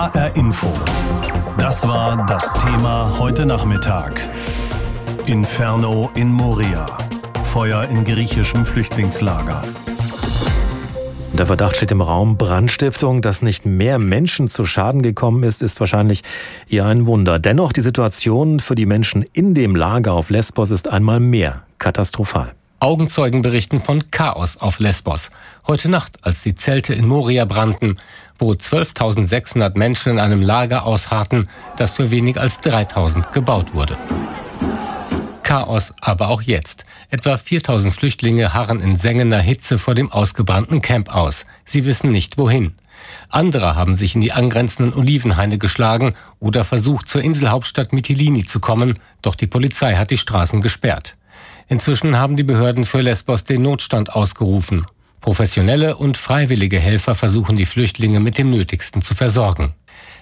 HR Info. Das war das Thema heute Nachmittag. Inferno in Moria. Feuer in griechischem Flüchtlingslager. Der Verdacht steht im Raum Brandstiftung. Dass nicht mehr Menschen zu Schaden gekommen ist, ist wahrscheinlich eher ein Wunder. Dennoch, die Situation für die Menschen in dem Lager auf Lesbos ist einmal mehr katastrophal. Augenzeugen berichten von Chaos auf Lesbos. Heute Nacht, als die Zelte in Moria brannten, wo 12.600 Menschen in einem Lager ausharrten, das für wenig als 3.000 gebaut wurde. Chaos aber auch jetzt. Etwa 4000 Flüchtlinge harren in sengender Hitze vor dem ausgebrannten Camp aus. Sie wissen nicht wohin. Andere haben sich in die angrenzenden Olivenhaine geschlagen oder versucht, zur Inselhauptstadt Mytilini zu kommen, doch die Polizei hat die Straßen gesperrt. Inzwischen haben die Behörden für Lesbos den Notstand ausgerufen. Professionelle und freiwillige Helfer versuchen die Flüchtlinge mit dem Nötigsten zu versorgen.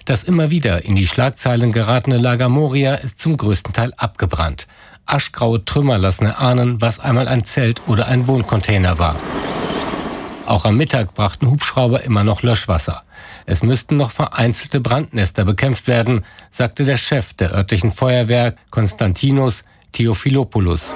Das immer wieder in die Schlagzeilen geratene Lager Moria ist zum größten Teil abgebrannt. Aschgraue Trümmer lassen erahnen, was einmal ein Zelt oder ein Wohncontainer war. Auch am Mittag brachten Hubschrauber immer noch Löschwasser. Es müssten noch vereinzelte Brandnester bekämpft werden, sagte der Chef der örtlichen Feuerwehr Konstantinos Theophilopoulos.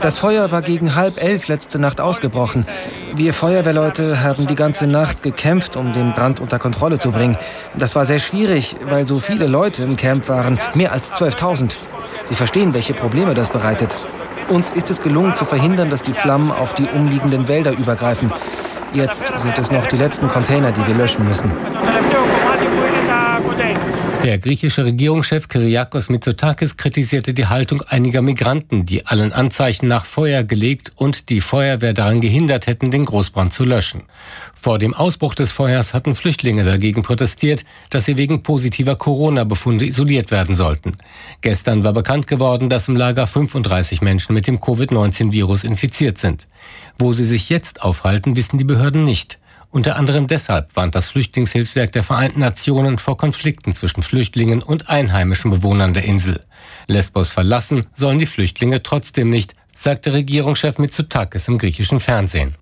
Das Feuer war gegen halb elf letzte Nacht ausgebrochen. Wir Feuerwehrleute haben die ganze Nacht gekämpft, um den Brand unter Kontrolle zu bringen. Das war sehr schwierig, weil so viele Leute im Camp waren, mehr als 12.000. Sie verstehen, welche Probleme das bereitet. Uns ist es gelungen zu verhindern, dass die Flammen auf die umliegenden Wälder übergreifen. Jetzt sind es noch die letzten Container, die wir löschen müssen. Der griechische Regierungschef Kyriakos Mitsotakis kritisierte die Haltung einiger Migranten, die allen Anzeichen nach Feuer gelegt und die Feuerwehr daran gehindert hätten, den Großbrand zu löschen. Vor dem Ausbruch des Feuers hatten Flüchtlinge dagegen protestiert, dass sie wegen positiver Corona-Befunde isoliert werden sollten. Gestern war bekannt geworden, dass im Lager 35 Menschen mit dem Covid-19-Virus infiziert sind. Wo sie sich jetzt aufhalten, wissen die Behörden nicht. Unter anderem deshalb warnt das Flüchtlingshilfswerk der Vereinten Nationen vor Konflikten zwischen Flüchtlingen und einheimischen Bewohnern der Insel. Lesbos verlassen sollen die Flüchtlinge trotzdem nicht, sagte Regierungschef Mitsotakis im griechischen Fernsehen.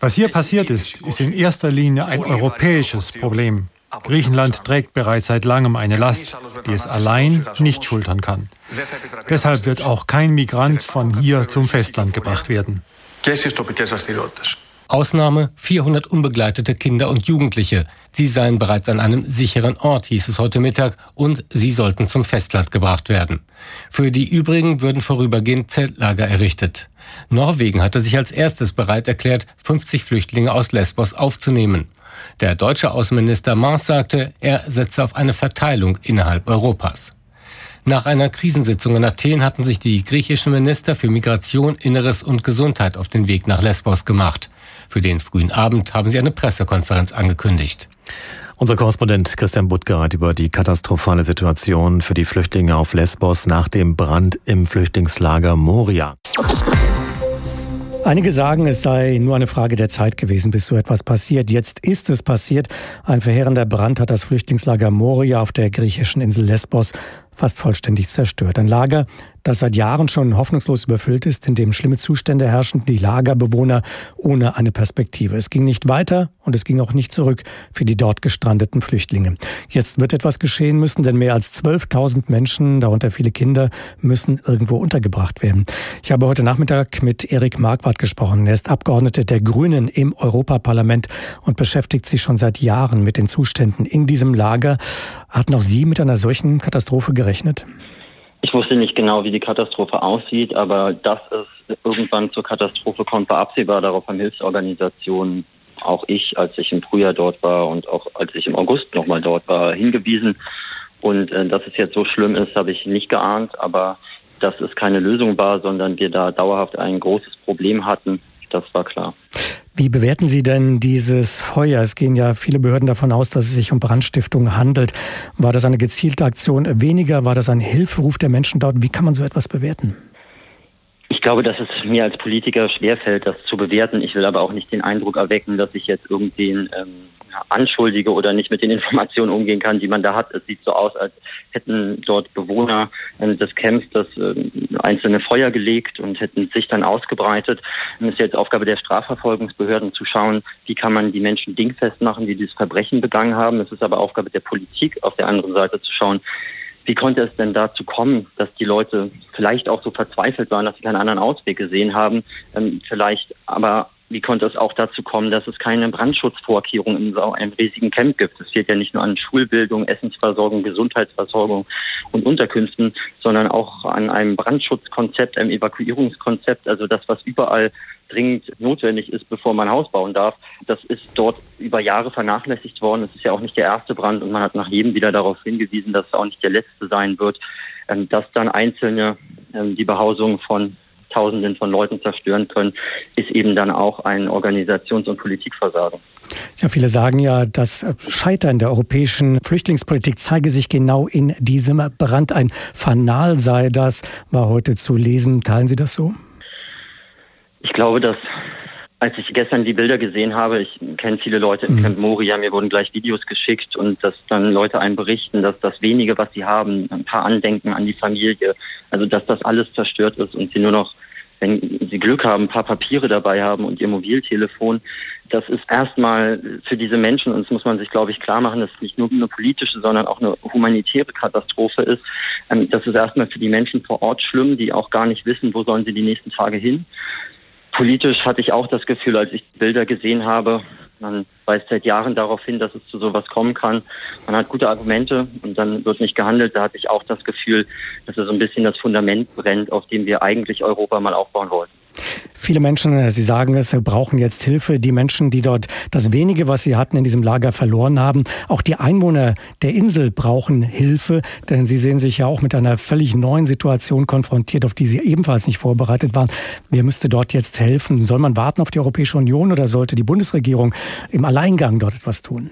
Was hier passiert ist, ist in erster Linie ein europäisches Problem. Griechenland trägt bereits seit langem eine Last, die es allein nicht schultern kann. Deshalb wird auch kein Migrant von hier zum Festland gebracht werden και στις τοπικές δραστηριότητες. Ausnahme 400 unbegleitete Kinder und Jugendliche. Sie seien bereits an einem sicheren Ort, hieß es heute Mittag, und sie sollten zum Festland gebracht werden. Für die übrigen würden vorübergehend Zeltlager errichtet. Norwegen hatte sich als erstes bereit erklärt, 50 Flüchtlinge aus Lesbos aufzunehmen. Der deutsche Außenminister Maas sagte, er setze auf eine Verteilung innerhalb Europas. Nach einer Krisensitzung in Athen hatten sich die griechischen Minister für Migration, Inneres und Gesundheit auf den Weg nach Lesbos gemacht. Für den frühen Abend haben sie eine Pressekonferenz angekündigt. Unser Korrespondent Christian Buttger hat über die katastrophale Situation für die Flüchtlinge auf Lesbos nach dem Brand im Flüchtlingslager Moria. Einige sagen, es sei nur eine Frage der Zeit gewesen, bis so etwas passiert. Jetzt ist es passiert. Ein verheerender Brand hat das Flüchtlingslager Moria auf der griechischen Insel Lesbos fast vollständig zerstört. Ein Lager, das seit Jahren schon hoffnungslos überfüllt ist, in dem schlimme Zustände herrschen, die Lagerbewohner ohne eine Perspektive. Es ging nicht weiter und es ging auch nicht zurück für die dort gestrandeten Flüchtlinge. Jetzt wird etwas geschehen müssen, denn mehr als 12.000 Menschen, darunter viele Kinder, müssen irgendwo untergebracht werden. Ich habe heute Nachmittag mit Erik Marquardt gesprochen. Er ist Abgeordneter der Grünen im Europaparlament und beschäftigt sich schon seit Jahren mit den Zuständen in diesem Lager. Hatten auch Sie mit einer solchen Katastrophe gerechnet? Ich wusste nicht genau, wie die Katastrophe aussieht, aber dass es irgendwann zur Katastrophe kommt, war absehbar. Darauf haben Hilfsorganisationen, auch ich, als ich im Frühjahr dort war und auch als ich im August nochmal dort war, hingewiesen. Und äh, dass es jetzt so schlimm ist, habe ich nicht geahnt, aber dass es keine Lösung war, sondern wir da dauerhaft ein großes Problem hatten, das war klar. Wie bewerten Sie denn dieses Feuer? Es gehen ja viele Behörden davon aus, dass es sich um Brandstiftung handelt. War das eine gezielte Aktion weniger? War das ein Hilferuf der Menschen dort? Wie kann man so etwas bewerten? Ich glaube, dass es mir als Politiker schwerfällt, das zu bewerten. Ich will aber auch nicht den Eindruck erwecken, dass ich jetzt irgendwen ähm, anschuldige oder nicht mit den Informationen umgehen kann, die man da hat. Es sieht so aus, als hätten dort Bewohner äh, des Camps das äh, einzelne Feuer gelegt und hätten sich dann ausgebreitet. Und es ist jetzt Aufgabe der Strafverfolgungsbehörden zu schauen, wie kann man die Menschen dingfest machen, die dieses Verbrechen begangen haben. Es ist aber Aufgabe der Politik auf der anderen Seite zu schauen, wie konnte es denn dazu kommen, dass die Leute vielleicht auch so verzweifelt waren, dass sie keinen anderen Ausweg gesehen haben, ähm, vielleicht aber wie konnte es auch dazu kommen, dass es keine Brandschutzvorkehrungen in so einem riesigen Camp gibt? Es fehlt ja nicht nur an Schulbildung, Essensversorgung, Gesundheitsversorgung und Unterkünften, sondern auch an einem Brandschutzkonzept, einem Evakuierungskonzept, also das, was überall dringend notwendig ist, bevor man Haus bauen darf. Das ist dort über Jahre vernachlässigt worden. Es ist ja auch nicht der erste Brand und man hat nach jedem wieder darauf hingewiesen, dass es auch nicht der letzte sein wird, ähm, dass dann Einzelne ähm, die Behausung von Tausenden von Leuten zerstören können, ist eben dann auch ein Organisations- und Politikversagen. Ja, viele sagen ja, das Scheitern der europäischen Flüchtlingspolitik zeige sich genau in diesem Brand. Ein Fanal sei das, war heute zu lesen. Teilen Sie das so? Ich glaube, dass als ich gestern die Bilder gesehen habe, ich kenne viele Leute im mhm. Camp Moria, mir wurden gleich Videos geschickt und dass dann Leute einem berichten, dass das wenige, was sie haben, ein paar Andenken an die Familie, also dass das alles zerstört ist und sie nur noch wenn Sie Glück haben, ein paar Papiere dabei haben und Ihr Mobiltelefon, das ist erstmal für diese Menschen, und das muss man sich, glaube ich, klar machen, dass es nicht nur eine politische, sondern auch eine humanitäre Katastrophe ist. Ähm, das ist erstmal für die Menschen vor Ort schlimm, die auch gar nicht wissen, wo sollen sie die nächsten Tage hin. Politisch hatte ich auch das Gefühl, als ich Bilder gesehen habe, man weist seit Jahren darauf hin, dass es zu sowas kommen kann. Man hat gute Argumente und dann wird nicht gehandelt. Da hatte ich auch das Gefühl, dass es so ein bisschen das Fundament brennt, auf dem wir eigentlich Europa mal aufbauen wollten. Viele Menschen, äh, Sie sagen es, brauchen jetzt Hilfe. Die Menschen, die dort das wenige, was sie hatten, in diesem Lager verloren haben. Auch die Einwohner der Insel brauchen Hilfe, denn sie sehen sich ja auch mit einer völlig neuen Situation konfrontiert, auf die sie ebenfalls nicht vorbereitet waren. Wer müsste dort jetzt helfen? Soll man warten auf die Europäische Union oder sollte die Bundesregierung im Alleingang dort etwas tun?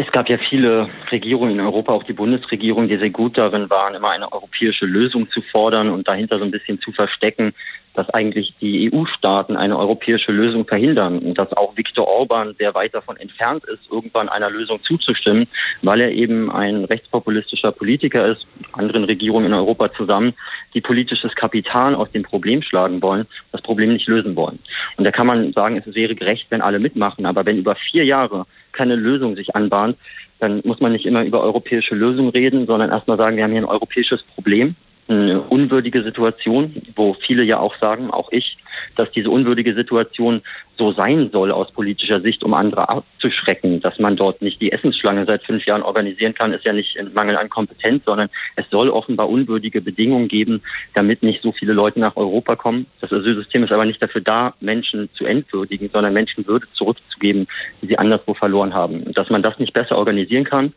Es gab ja viele Regierungen in Europa, auch die Bundesregierung, die sehr gut darin waren, immer eine europäische Lösung zu fordern und dahinter so ein bisschen zu verstecken, dass eigentlich die EU-Staaten eine europäische Lösung verhindern und dass auch Viktor Orban sehr weit davon entfernt ist, irgendwann einer Lösung zuzustimmen, weil er eben ein rechtspopulistischer Politiker ist, anderen Regierungen in Europa zusammen, die politisches Kapital aus dem Problem schlagen wollen, das Problem nicht lösen wollen. Und da kann man sagen, es wäre gerecht, wenn alle mitmachen, aber wenn über vier Jahre keine Lösung sich anbahnt, dann muss man nicht immer über europäische Lösungen reden, sondern erstmal sagen, wir haben hier ein europäisches Problem eine unwürdige Situation, wo viele ja auch sagen, auch ich, dass diese unwürdige Situation so sein soll aus politischer Sicht, um andere abzuschrecken. Dass man dort nicht die Essensschlange seit fünf Jahren organisieren kann, ist ja nicht ein Mangel an Kompetenz, sondern es soll offenbar unwürdige Bedingungen geben, damit nicht so viele Leute nach Europa kommen. Das Asylsystem ist aber nicht dafür da, Menschen zu entwürdigen, sondern Menschen Würde zurückzugeben, die sie anderswo verloren haben. Dass man das nicht besser organisieren kann,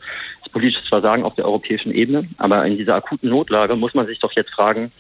politisches Versagen auf der europäischen Ebene. Aber in dieser akuten Notlage muss man sich doch jetzt fragen,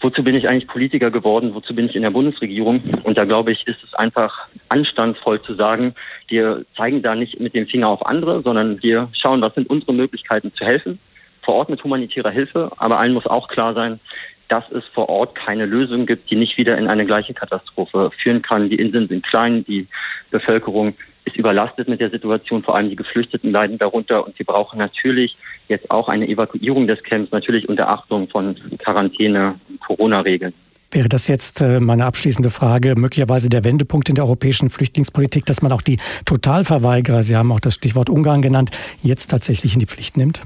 wozu bin ich eigentlich Politiker geworden, wozu bin ich in der Bundesregierung? Und da glaube ich, ist es einfach anstandsvoll zu sagen, wir zeigen da nicht mit dem Finger auf andere, sondern wir schauen, was sind unsere Möglichkeiten zu helfen, vor Ort mit humanitärer Hilfe. Aber allen muss auch klar sein, dass es vor Ort keine Lösung gibt, die nicht wieder in eine gleiche Katastrophe führen kann. Die Inseln sind klein, die Bevölkerung ist überlastet mit der Situation, vor allem die Geflüchteten leiden darunter und sie brauchen natürlich jetzt auch eine Evakuierung des Camps, natürlich unter Achtung von Quarantäne, Corona-Regeln. Wäre das jetzt äh, meine abschließende Frage, möglicherweise der Wendepunkt in der europäischen Flüchtlingspolitik, dass man auch die Totalverweigerer, Sie haben auch das Stichwort Ungarn genannt, jetzt tatsächlich in die Pflicht nimmt?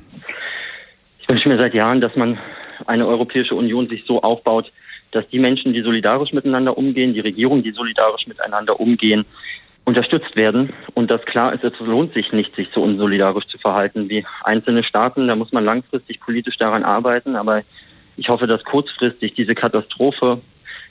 Ich wünsche mir seit Jahren, dass man eine Europäische Union sich so aufbaut, dass die Menschen, die solidarisch miteinander umgehen, die Regierungen, die solidarisch miteinander umgehen, unterstützt werden. Und dass klar ist, es lohnt sich nicht, sich so unsolidarisch zu verhalten wie einzelne Staaten. Da muss man langfristig politisch daran arbeiten, aber ich hoffe, dass kurzfristig diese Katastrophe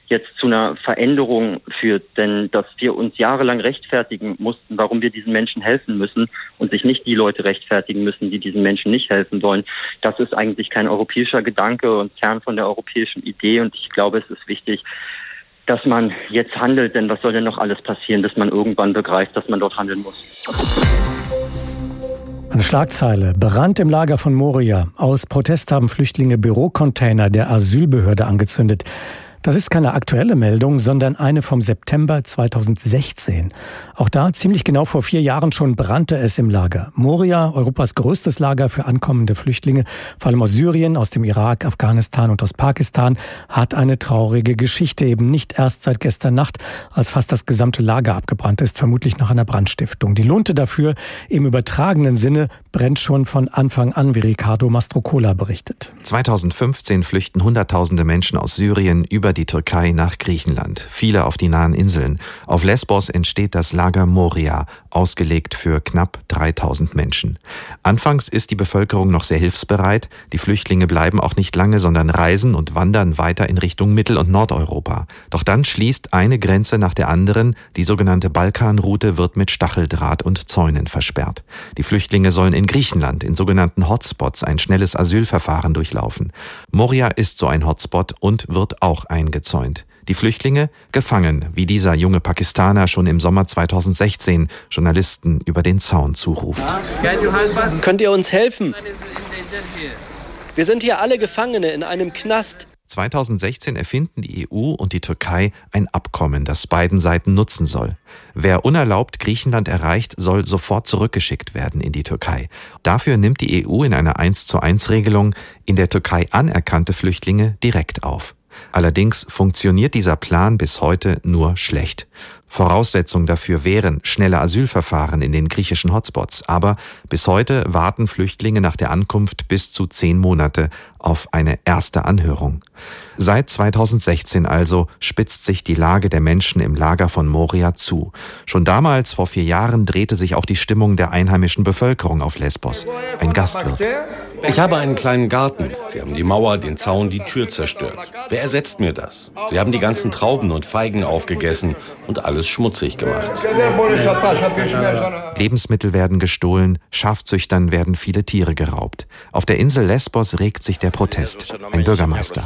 jetzt zu einer Veränderung führt, denn dass wir uns jahrelang rechtfertigen mussten, warum wir diesen Menschen helfen müssen und sich nicht die Leute rechtfertigen müssen, die diesen Menschen nicht helfen wollen, das ist eigentlich kein europäischer Gedanke und fern von der europäischen Idee. Und ich glaube, es ist wichtig, dass man jetzt handelt, denn was soll denn noch alles passieren, bis man irgendwann begreift, dass man dort handeln muss. Eine Schlagzeile. Brand im Lager von Moria. Aus Protest haben Flüchtlinge Bürocontainer der Asylbehörde angezündet. Das ist keine aktuelle Meldung, sondern eine vom September 2016. Auch da, ziemlich genau vor vier Jahren schon, brannte es im Lager. Moria, Europas größtes Lager für ankommende Flüchtlinge, vor allem aus Syrien, aus dem Irak, Afghanistan und aus Pakistan, hat eine traurige Geschichte. Eben nicht erst seit gestern Nacht, als fast das gesamte Lager abgebrannt ist, vermutlich nach einer Brandstiftung. Die Lunte dafür im übertragenen Sinne brennt schon von Anfang an, wie Ricardo Mastrocola berichtet. 2015 flüchten Hunderttausende Menschen aus Syrien über die Türkei nach Griechenland, viele auf die nahen Inseln. Auf Lesbos entsteht das Lager Moria, ausgelegt für knapp 3000 Menschen. Anfangs ist die Bevölkerung noch sehr hilfsbereit, die Flüchtlinge bleiben auch nicht lange, sondern reisen und wandern weiter in Richtung Mittel- und Nordeuropa. Doch dann schließt eine Grenze nach der anderen, die sogenannte Balkanroute wird mit Stacheldraht und Zäunen versperrt. Die Flüchtlinge sollen in Griechenland in sogenannten Hotspots ein schnelles Asylverfahren durchlaufen. Moria ist so ein Hotspot und wird auch eingezäunt. Die Flüchtlinge gefangen, wie dieser junge Pakistaner schon im Sommer 2016 Journalisten über den Zaun zuruft. Könnt ihr uns helfen? Wir sind hier alle Gefangene in einem Knast. 2016 erfinden die EU und die Türkei ein Abkommen, das beiden Seiten nutzen soll. Wer unerlaubt Griechenland erreicht, soll sofort zurückgeschickt werden in die Türkei. Dafür nimmt die EU in einer 1 zu 1 Regelung in der Türkei anerkannte Flüchtlinge direkt auf. Allerdings funktioniert dieser Plan bis heute nur schlecht. Voraussetzung dafür wären schnelle Asylverfahren in den griechischen Hotspots, aber bis heute warten Flüchtlinge nach der Ankunft bis zu zehn Monate auf eine erste Anhörung. Seit 2016 also spitzt sich die Lage der Menschen im Lager von Moria zu. Schon damals, vor vier Jahren, drehte sich auch die Stimmung der einheimischen Bevölkerung auf Lesbos. Ein Gastwirt. Ich habe einen kleinen Garten. Sie haben die Mauer, den Zaun, die Tür zerstört. Wer ersetzt mir das? Sie haben die ganzen Trauben und Feigen aufgegessen und alles schmutzig gemacht. Lebensmittel werden gestohlen, Schafzüchtern werden viele Tiere geraubt. Auf der Insel Lesbos regt sich der Protest. Ein Bürgermeister.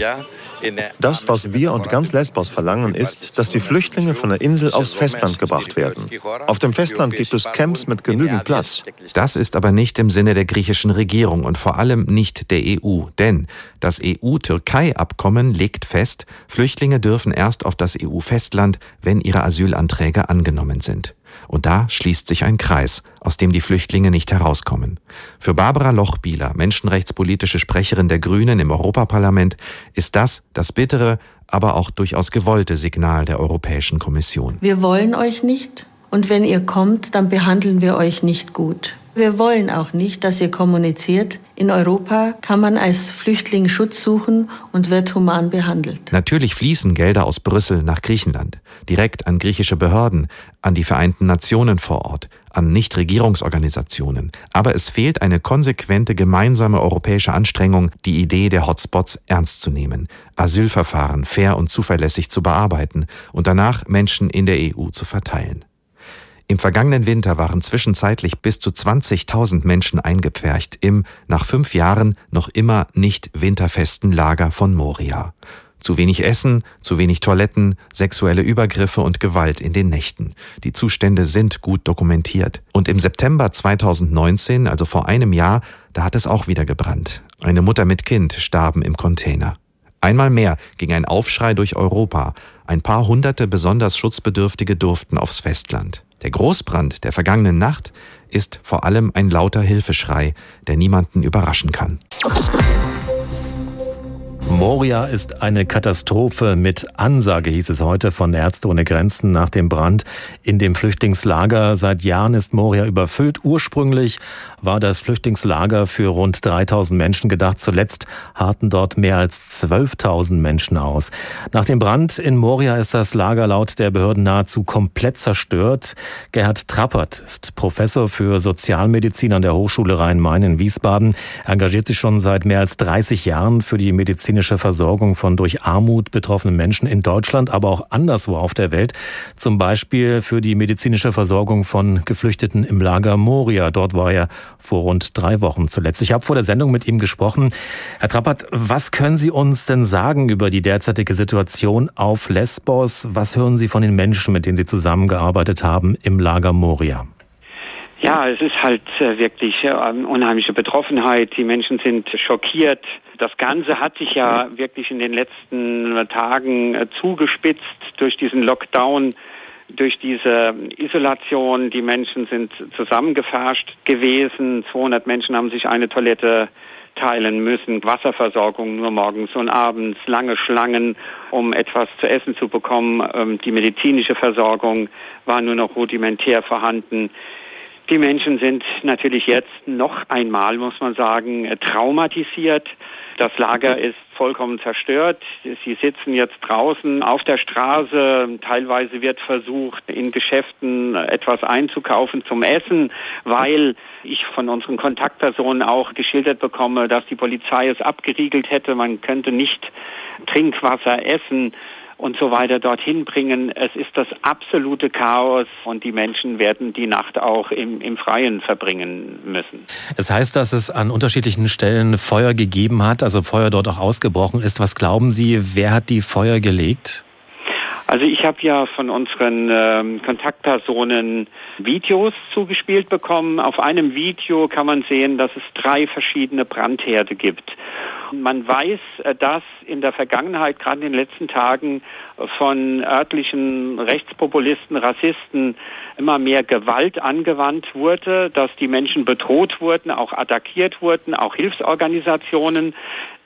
Das, was wir und ganz Lesbos verlangen, ist, dass die Flüchtlinge von der Insel aufs Festland gebracht werden. Auf dem Festland gibt es Camps mit genügend Platz. Das ist aber nicht im Sinne der griechischen Regierung und vor allem nicht der EU. Denn das EU-Türkei-Abkommen legt fest, Flüchtlinge dürfen erst auf das EU-Festland, wenn ihre Asylanträge angenommen sind. Und da schließt sich ein Kreis, aus dem die Flüchtlinge nicht herauskommen. Für Barbara Lochbieler, menschenrechtspolitische Sprecherin der Grünen im Europaparlament, ist das das bittere, aber auch durchaus gewollte Signal der Europäischen Kommission. Wir wollen euch nicht und wenn ihr kommt, dann behandeln wir euch nicht gut. Wir wollen auch nicht, dass ihr kommuniziert. In Europa kann man als Flüchtling Schutz suchen und wird human behandelt. Natürlich fließen Gelder aus Brüssel nach Griechenland, direkt an griechische Behörden, an die Vereinten Nationen vor Ort, an Nichtregierungsorganisationen. Aber es fehlt eine konsequente gemeinsame europäische Anstrengung, die Idee der Hotspots ernst zu nehmen, Asylverfahren fair und zuverlässig zu bearbeiten und danach Menschen in der EU zu verteilen. Im vergangenen Winter waren zwischenzeitlich bis zu 20.000 Menschen eingepfercht im nach fünf Jahren noch immer nicht winterfesten Lager von Moria. Zu wenig Essen, zu wenig Toiletten, sexuelle Übergriffe und Gewalt in den Nächten. Die Zustände sind gut dokumentiert. Und im September 2019, also vor einem Jahr, da hat es auch wieder gebrannt. Eine Mutter mit Kind starben im Container. Einmal mehr ging ein Aufschrei durch Europa. Ein paar hunderte besonders Schutzbedürftige durften aufs Festland. Der Großbrand der vergangenen Nacht ist vor allem ein lauter Hilfeschrei, der niemanden überraschen kann. Moria ist eine Katastrophe mit Ansage, hieß es heute von Ärzte ohne Grenzen nach dem Brand in dem Flüchtlingslager. Seit Jahren ist Moria überfüllt. Ursprünglich war das Flüchtlingslager für rund 3000 Menschen gedacht. Zuletzt harten dort mehr als 12.000 Menschen aus. Nach dem Brand in Moria ist das Lager laut der Behörden nahezu komplett zerstört. Gerhard Trappert ist Professor für Sozialmedizin an der Hochschule Rhein-Main in Wiesbaden, engagiert sich schon seit mehr als 30 Jahren für die medizinische medizinische Versorgung von durch Armut betroffenen Menschen in Deutschland, aber auch anderswo auf der Welt. Zum Beispiel für die medizinische Versorgung von Geflüchteten im Lager Moria. Dort war er vor rund drei Wochen zuletzt. Ich habe vor der Sendung mit ihm gesprochen. Herr Trappert, was können Sie uns denn sagen über die derzeitige Situation auf Lesbos? Was hören Sie von den Menschen, mit denen Sie zusammengearbeitet haben im Lager Moria? Ja, es ist halt äh, wirklich äh, unheimliche Betroffenheit. Die Menschen sind schockiert. Das Ganze hat sich ja wirklich in den letzten Tagen äh, zugespitzt durch diesen Lockdown, durch diese Isolation. Die Menschen sind zusammengefärscht gewesen. 200 Menschen haben sich eine Toilette teilen müssen. Wasserversorgung nur morgens und abends, lange Schlangen, um etwas zu essen zu bekommen. Ähm, die medizinische Versorgung war nur noch rudimentär vorhanden. Die Menschen sind natürlich jetzt noch einmal, muss man sagen, traumatisiert. Das Lager ist vollkommen zerstört. Sie sitzen jetzt draußen auf der Straße. Teilweise wird versucht, in Geschäften etwas einzukaufen zum Essen, weil ich von unseren Kontaktpersonen auch geschildert bekomme, dass die Polizei es abgeriegelt hätte. Man könnte nicht Trinkwasser essen und so weiter dorthin bringen. Es ist das absolute Chaos und die Menschen werden die Nacht auch im, im Freien verbringen müssen. Es heißt, dass es an unterschiedlichen Stellen Feuer gegeben hat, also Feuer dort auch ausgebrochen ist. Was glauben Sie, wer hat die Feuer gelegt? Also ich habe ja von unseren ähm, Kontaktpersonen Videos zugespielt bekommen. Auf einem Video kann man sehen, dass es drei verschiedene Brandherde gibt. Man weiß, äh, dass in der Vergangenheit, gerade in den letzten Tagen, von örtlichen Rechtspopulisten, Rassisten immer mehr Gewalt angewandt wurde, dass die Menschen bedroht wurden, auch attackiert wurden, auch Hilfsorganisationen.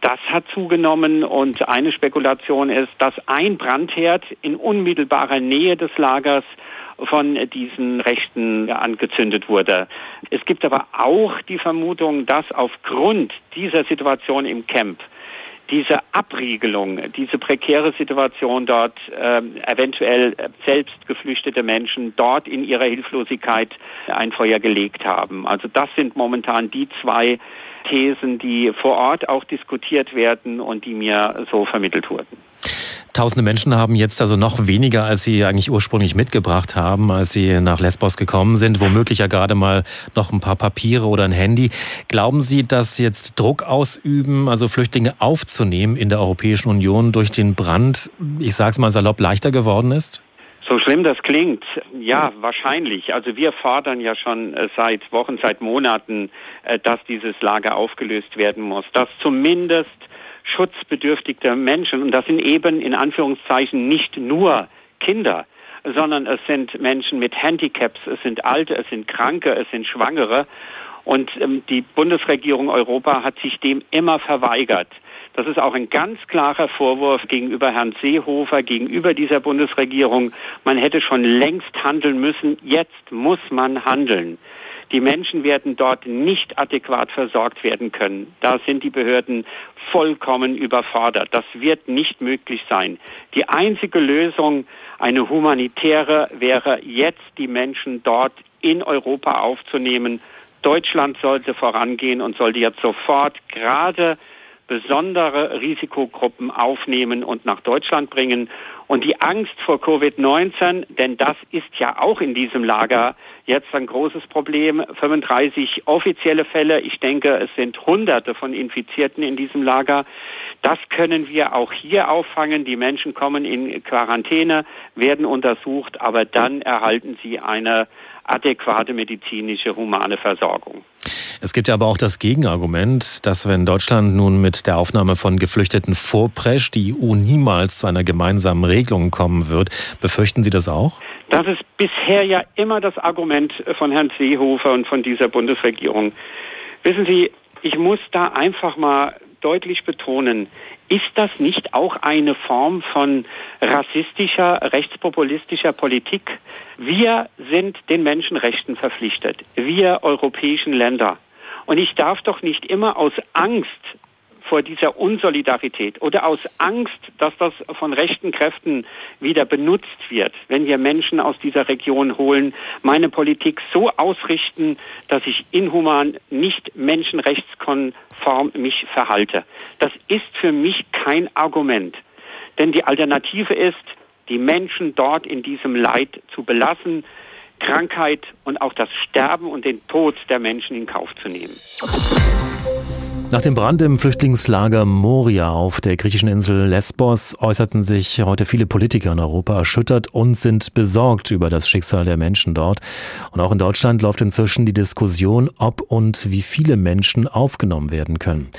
Das hat zugenommen und eine Spekulation ist, dass ein Brandherd in unmittelbarer Nähe des Lagers von diesen Rechten angezündet wurde. Es gibt aber auch die Vermutung, dass aufgrund dieser Situation im Camp diese Abriegelung, diese prekäre Situation dort äh, eventuell selbst geflüchtete Menschen dort in ihrer Hilflosigkeit ein Feuer gelegt haben. Also das sind momentan die zwei Thesen, die vor Ort auch diskutiert werden und die mir so vermittelt wurden. Tausende Menschen haben jetzt also noch weniger, als sie eigentlich ursprünglich mitgebracht haben, als sie nach Lesbos gekommen sind. Womöglich ja gerade mal noch ein paar Papiere oder ein Handy. Glauben Sie, dass jetzt Druck ausüben, also Flüchtlinge aufzunehmen in der Europäischen Union durch den Brand, ich sage es mal salopp, leichter geworden ist? So schlimm das klingt, ja, wahrscheinlich. Also wir fordern ja schon äh, seit Wochen, seit Monaten, äh, dass dieses Lager aufgelöst werden muss, dass zumindest schutzbedürftige Menschen, und das sind eben in Anführungszeichen nicht nur Kinder, sondern es sind Menschen mit Handicaps, es sind Alte, es sind Kranke, es sind Schwangere. Und ähm, die Bundesregierung Europa hat sich dem immer verweigert. Das ist auch ein ganz klarer Vorwurf gegenüber Herrn Seehofer, gegenüber dieser Bundesregierung. Man hätte schon längst handeln müssen. Jetzt muss man handeln. Die Menschen werden dort nicht adäquat versorgt werden können. Da sind die Behörden vollkommen überfordert. Das wird nicht möglich sein. Die einzige Lösung, eine humanitäre, wäre jetzt die Menschen dort in Europa aufzunehmen. Deutschland sollte vorangehen und sollte jetzt sofort gerade besondere Risikogruppen aufnehmen und nach Deutschland bringen. Und die Angst vor Covid-19, denn das ist ja auch in diesem Lager jetzt ein großes Problem. 35 offizielle Fälle. Ich denke, es sind Hunderte von Infizierten in diesem Lager. Das können wir auch hier auffangen. Die Menschen kommen in Quarantäne, werden untersucht, aber dann erhalten sie eine adäquate medizinische, humane Versorgung. Es gibt ja aber auch das Gegenargument, dass wenn Deutschland nun mit der Aufnahme von Geflüchteten vorprescht, die EU niemals zu einer gemeinsamen Regelung kommen wird. Befürchten Sie das auch? Das ist bisher ja immer das Argument von Herrn Seehofer und von dieser Bundesregierung. Wissen Sie, ich muss da einfach mal deutlich betonen, ist das nicht auch eine Form von rassistischer, rechtspopulistischer Politik? Wir sind den Menschenrechten verpflichtet, wir europäischen Länder. Und ich darf doch nicht immer aus Angst vor dieser Unsolidarität oder aus Angst, dass das von rechten Kräften wieder benutzt wird, wenn wir Menschen aus dieser Region holen, meine Politik so ausrichten, dass ich inhuman, nicht menschenrechtskonform mich verhalte. Das ist für mich kein Argument. Denn die Alternative ist, die Menschen dort in diesem Leid zu belassen, Krankheit und auch das Sterben und den Tod der Menschen in Kauf zu nehmen. Nach dem Brand im Flüchtlingslager Moria auf der griechischen Insel Lesbos äußerten sich heute viele Politiker in Europa erschüttert und sind besorgt über das Schicksal der Menschen dort. Und auch in Deutschland läuft inzwischen die Diskussion, ob und wie viele Menschen aufgenommen werden können.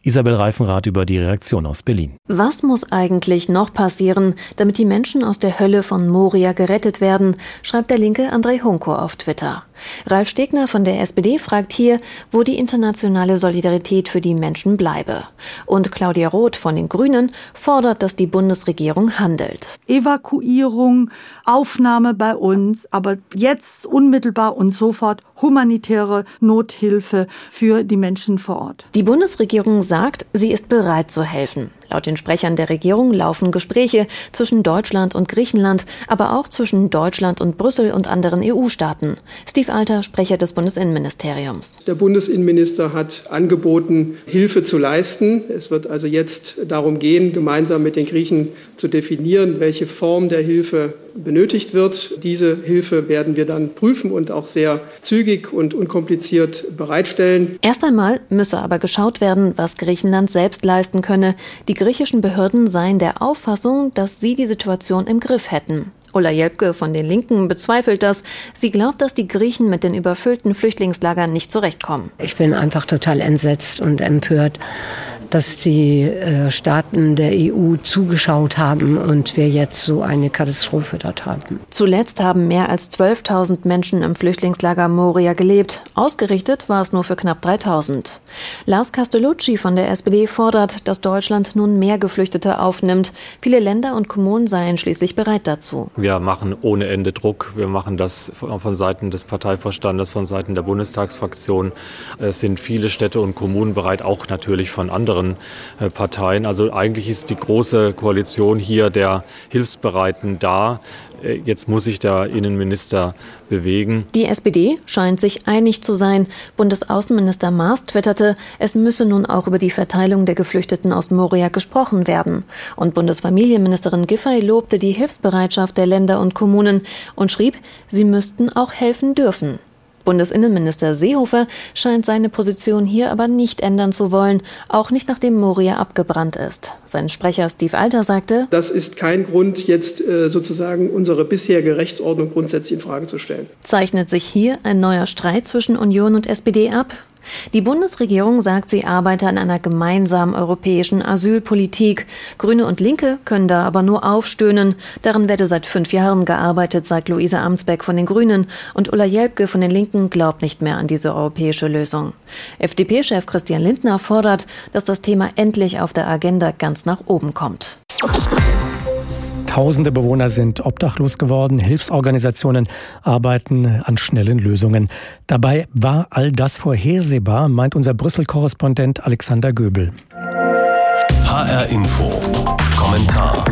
Isabel Reifenrath über die Reaktion aus Berlin. Was muss eigentlich noch passieren, damit die Menschen aus der Hölle von Moria gerettet werden, schreibt der linke André Hunko auf Twitter. Ralf Stegner von der SPD fragt hier, wo die internationale Solidarität für die Menschen bleibe. Und Claudia Roth von den Grünen fordert, dass die Bundesregierung handelt. Evakuierung, Aufnahme bei uns, aber jetzt unmittelbar und sofort humanitäre Nothilfe für die Menschen vor Ort. Die Bundesregierung sagt, sie ist bereit zu helfen. Laut den Sprechern der Regierung laufen Gespräche zwischen Deutschland und Griechenland, aber auch zwischen Deutschland und Brüssel und anderen EU-Staaten. Steve Alter, Sprecher des Bundesinnenministeriums. Der Bundesinnenminister hat angeboten, Hilfe zu leisten. Es wird also jetzt darum gehen, gemeinsam mit den Griechen zu definieren, welche Form der Hilfe benötigt wird. Diese Hilfe werden wir dann prüfen und auch sehr zügig und unkompliziert bereitstellen. Erst einmal müsse aber geschaut werden, was Griechenland selbst leisten könne. Die griechischen Behörden seien der Auffassung, dass sie die Situation im Griff hätten. Ulla Jelpke von den Linken bezweifelt das. Sie glaubt, dass die Griechen mit den überfüllten Flüchtlingslagern nicht zurechtkommen. Ich bin einfach total entsetzt und empört dass die äh, Staaten der EU zugeschaut haben und wir jetzt so eine Katastrophe dort haben. Zuletzt haben mehr als 12.000 Menschen im Flüchtlingslager Moria gelebt. Ausgerichtet war es nur für knapp 3.000. Lars Castellucci von der SPD fordert, dass Deutschland nun mehr Geflüchtete aufnimmt. Viele Länder und Kommunen seien schließlich bereit dazu. Wir machen ohne Ende Druck. Wir machen das von Seiten des Parteivorstandes, von Seiten der Bundestagsfraktion. Es sind viele Städte und Kommunen bereit, auch natürlich von anderen anderen äh, Parteien. Also eigentlich ist die große Koalition hier der Hilfsbereiten da. Äh, jetzt muss sich der Innenminister bewegen. Die SPD scheint sich einig zu sein. Bundesaußenminister Maas twitterte, es müsse nun auch über die Verteilung der Geflüchteten aus Moria gesprochen werden. Und Bundesfamilienministerin Giffey lobte die Hilfsbereitschaft der Länder und Kommunen und schrieb, sie müssten auch helfen dürfen. Bundesinnenminister Seehofer scheint seine Position hier aber nicht ändern zu wollen, auch nicht nachdem Moria abgebrannt ist. Sein Sprecher Steve Alter sagte, das ist kein Grund, jetzt äh, sozusagen unsere bisherige Rechtsordnung grundsätzlich in Frage zu stellen. Zeichnet sich hier ein neuer Streit zwischen Union und SPD ab? Die Bundesregierung sagt, sie arbeite an einer gemeinsamen europäischen Asylpolitik. Grüne und Linke können da aber nur aufstöhnen. Daran werde seit fünf Jahren gearbeitet, sagt Luise Amtsbeck von den Grünen. Und Ulla Jelpke von den Linken glaubt nicht mehr an diese europäische Lösung. FDP-Chef Christian Lindner fordert, dass das Thema endlich auf der Agenda ganz nach oben kommt. Tausende Bewohner sind obdachlos geworden. Hilfsorganisationen arbeiten an schnellen Lösungen. Dabei war all das vorhersehbar, meint unser Brüssel-Korrespondent Alexander Göbel. HR Info. Kommentar.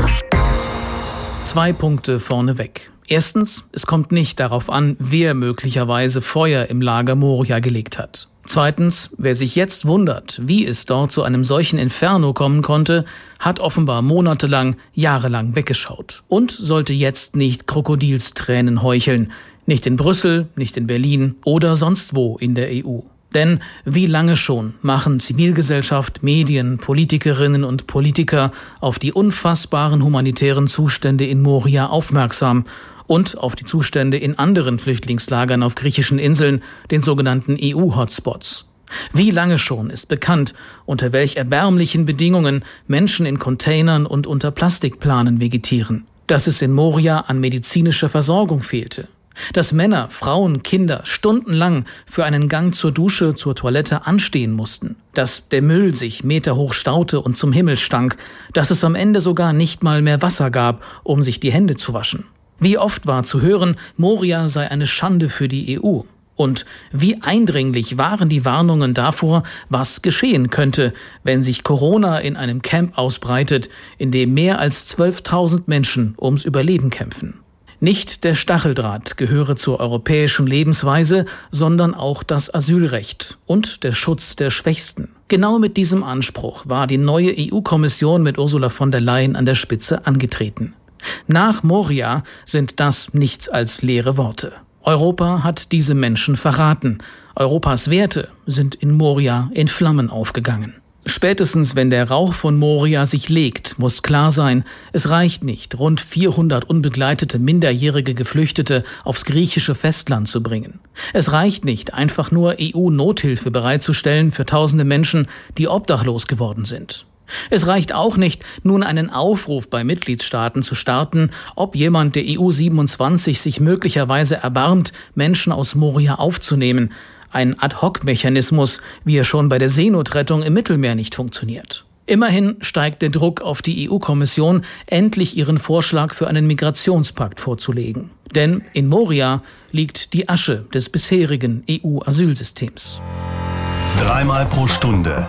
Zwei Punkte vorneweg. Erstens, es kommt nicht darauf an, wer möglicherweise Feuer im Lager Moria gelegt hat. Zweitens, wer sich jetzt wundert, wie es dort zu einem solchen Inferno kommen konnte, hat offenbar monatelang, jahrelang weggeschaut und sollte jetzt nicht Krokodilstränen heucheln, nicht in Brüssel, nicht in Berlin oder sonst wo in der EU. Denn wie lange schon machen Zivilgesellschaft, Medien, Politikerinnen und Politiker auf die unfassbaren humanitären Zustände in Moria aufmerksam und auf die Zustände in anderen Flüchtlingslagern auf griechischen Inseln, den sogenannten EU-Hotspots. Wie lange schon ist bekannt, unter welch erbärmlichen Bedingungen Menschen in Containern und unter Plastikplanen vegetieren, dass es in Moria an medizinischer Versorgung fehlte, dass Männer, Frauen, Kinder stundenlang für einen Gang zur Dusche, zur Toilette anstehen mussten, dass der Müll sich meterhoch staute und zum Himmel stank, dass es am Ende sogar nicht mal mehr Wasser gab, um sich die Hände zu waschen. Wie oft war zu hören, Moria sei eine Schande für die EU. Und wie eindringlich waren die Warnungen davor, was geschehen könnte, wenn sich Corona in einem Camp ausbreitet, in dem mehr als 12.000 Menschen ums Überleben kämpfen. Nicht der Stacheldraht gehöre zur europäischen Lebensweise, sondern auch das Asylrecht und der Schutz der Schwächsten. Genau mit diesem Anspruch war die neue EU-Kommission mit Ursula von der Leyen an der Spitze angetreten. Nach Moria sind das nichts als leere Worte. Europa hat diese Menschen verraten. Europas Werte sind in Moria in Flammen aufgegangen. Spätestens wenn der Rauch von Moria sich legt, muss klar sein, es reicht nicht, rund 400 unbegleitete minderjährige Geflüchtete aufs griechische Festland zu bringen. Es reicht nicht, einfach nur EU-Nothilfe bereitzustellen für tausende Menschen, die obdachlos geworden sind. Es reicht auch nicht, nun einen Aufruf bei Mitgliedstaaten zu starten, ob jemand der EU 27 sich möglicherweise erbarmt, Menschen aus Moria aufzunehmen, ein Ad-hoc-Mechanismus, wie er schon bei der Seenotrettung im Mittelmeer nicht funktioniert. Immerhin steigt der Druck auf die EU-Kommission, endlich ihren Vorschlag für einen Migrationspakt vorzulegen. Denn in Moria liegt die Asche des bisherigen EU-Asylsystems. Dreimal pro Stunde